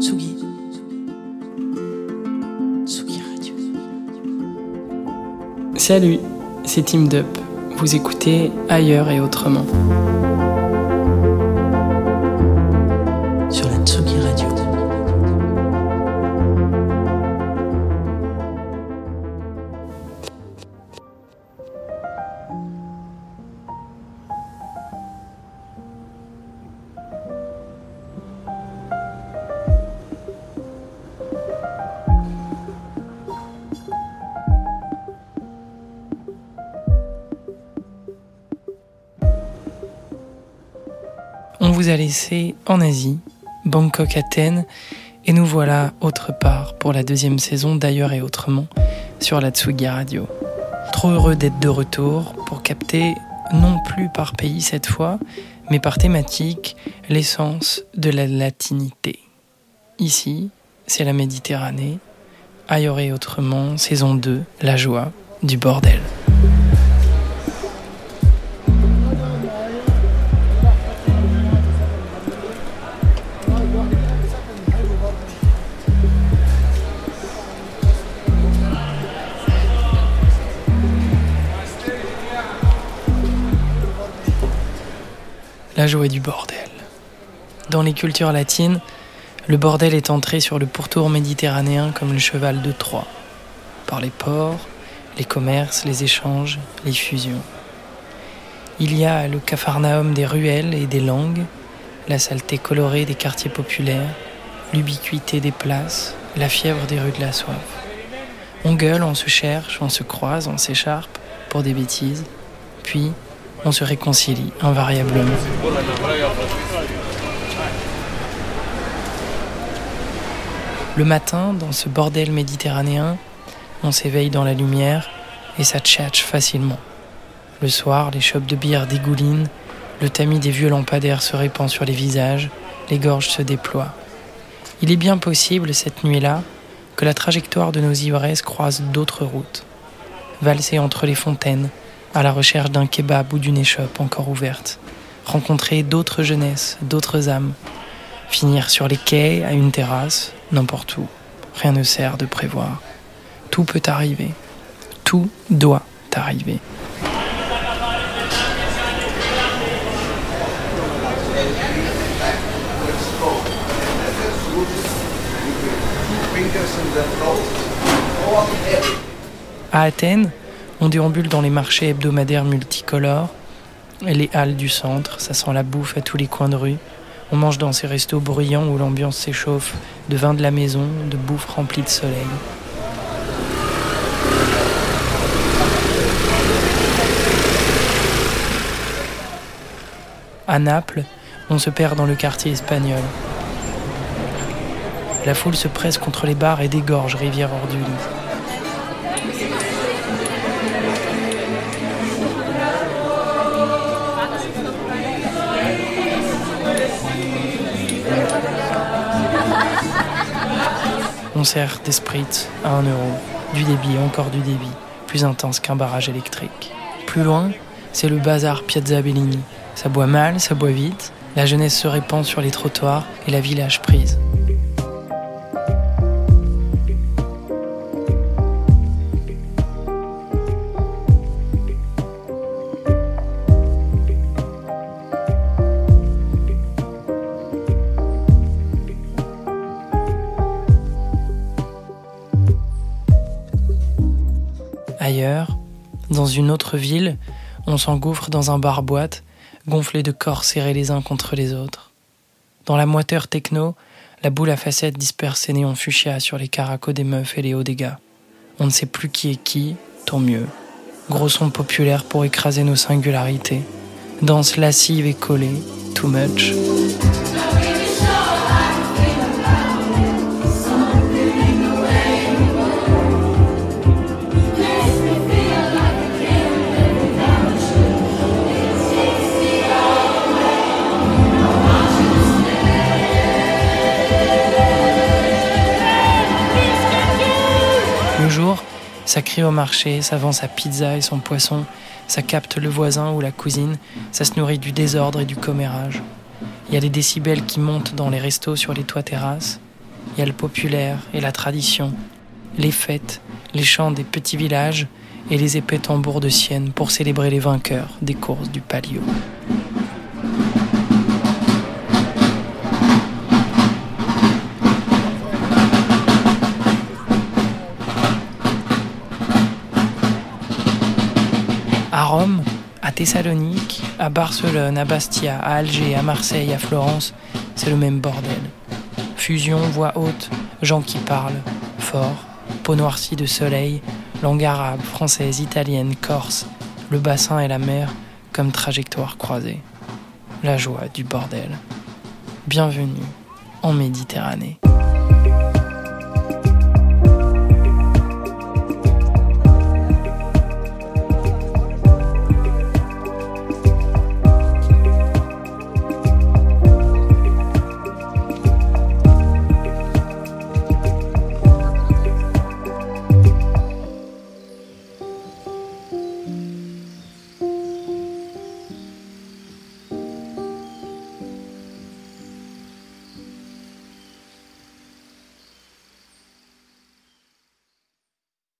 Tsugi. Tsugi Radio. Salut, c'est Team Dup. Vous écoutez Ailleurs et Autrement. Vous a laissé en Asie, Bangkok, Athènes, et nous voilà autre part pour la deuxième saison d'Ailleurs et Autrement sur la Tsugi Radio. Trop heureux d'être de retour pour capter, non plus par pays cette fois, mais par thématique, l'essence de la latinité. Ici, c'est la Méditerranée. Ailleurs et Autrement, saison 2, la joie du bordel. La joie du bordel. Dans les cultures latines, le bordel est entré sur le pourtour méditerranéen comme le cheval de Troie, par les ports, les commerces, les échanges, les fusions. Il y a le capharnaüm des ruelles et des langues, la saleté colorée des quartiers populaires, l'ubiquité des places, la fièvre des rues de la soif. On gueule, on se cherche, on se croise, on s'écharpe pour des bêtises, puis on se réconcilie invariablement. Le matin, dans ce bordel méditerranéen, on s'éveille dans la lumière et ça tchatche facilement. Le soir, les chopes de bière dégoulinent, le tamis des vieux lampadaires se répand sur les visages, les gorges se déploient. Il est bien possible, cette nuit-là, que la trajectoire de nos ivresses croise d'autres routes. Valser entre les fontaines, à la recherche d'un kebab ou d'une échoppe encore ouverte. Rencontrer d'autres jeunesses, d'autres âmes. Finir sur les quais, à une terrasse, n'importe où. Rien ne sert de prévoir. Tout peut arriver. Tout doit arriver. À Athènes, on déambule dans les marchés hebdomadaires multicolores les halles du centre, ça sent la bouffe à tous les coins de rue. On mange dans ces restos bruyants où l'ambiance s'échauffe de vin de la maison, de bouffe remplie de soleil. À Naples, on se perd dans le quartier espagnol. La foule se presse contre les bars et dégorge Rivière Ordule. On sert des à 1 euro, du débit, encore du débit, plus intense qu'un barrage électrique. Plus loin, c'est le bazar Piazza Bellini. Ça boit mal, ça boit vite, la jeunesse se répand sur les trottoirs et la village prise. Dans une autre ville, on s'engouffre dans un bar-boîte, gonflé de corps serrés les uns contre les autres. Dans la moiteur techno, la boule à facettes disperse ses néons fuchsia sur les caracos des meufs et les hauts gars. On ne sait plus qui est qui, tant mieux. Gros son populaire pour écraser nos singularités. Danse lascive et collée, too much. Ça crie au marché, ça vend sa pizza et son poisson, ça capte le voisin ou la cousine, ça se nourrit du désordre et du commérage. Il y a des décibels qui montent dans les restos sur les toits terrasses, il y a le populaire et la tradition, les fêtes, les chants des petits villages et les épais tambours de Sienne pour célébrer les vainqueurs des courses du Palio. À Rome, à Thessalonique, à Barcelone, à Bastia, à Alger, à Marseille, à Florence, c'est le même bordel. Fusion, voix haute, gens qui parlent, fort, peau noircie de soleil, langue arabe, française, italienne, corse, le bassin et la mer comme trajectoire croisée. La joie du bordel. Bienvenue en Méditerranée.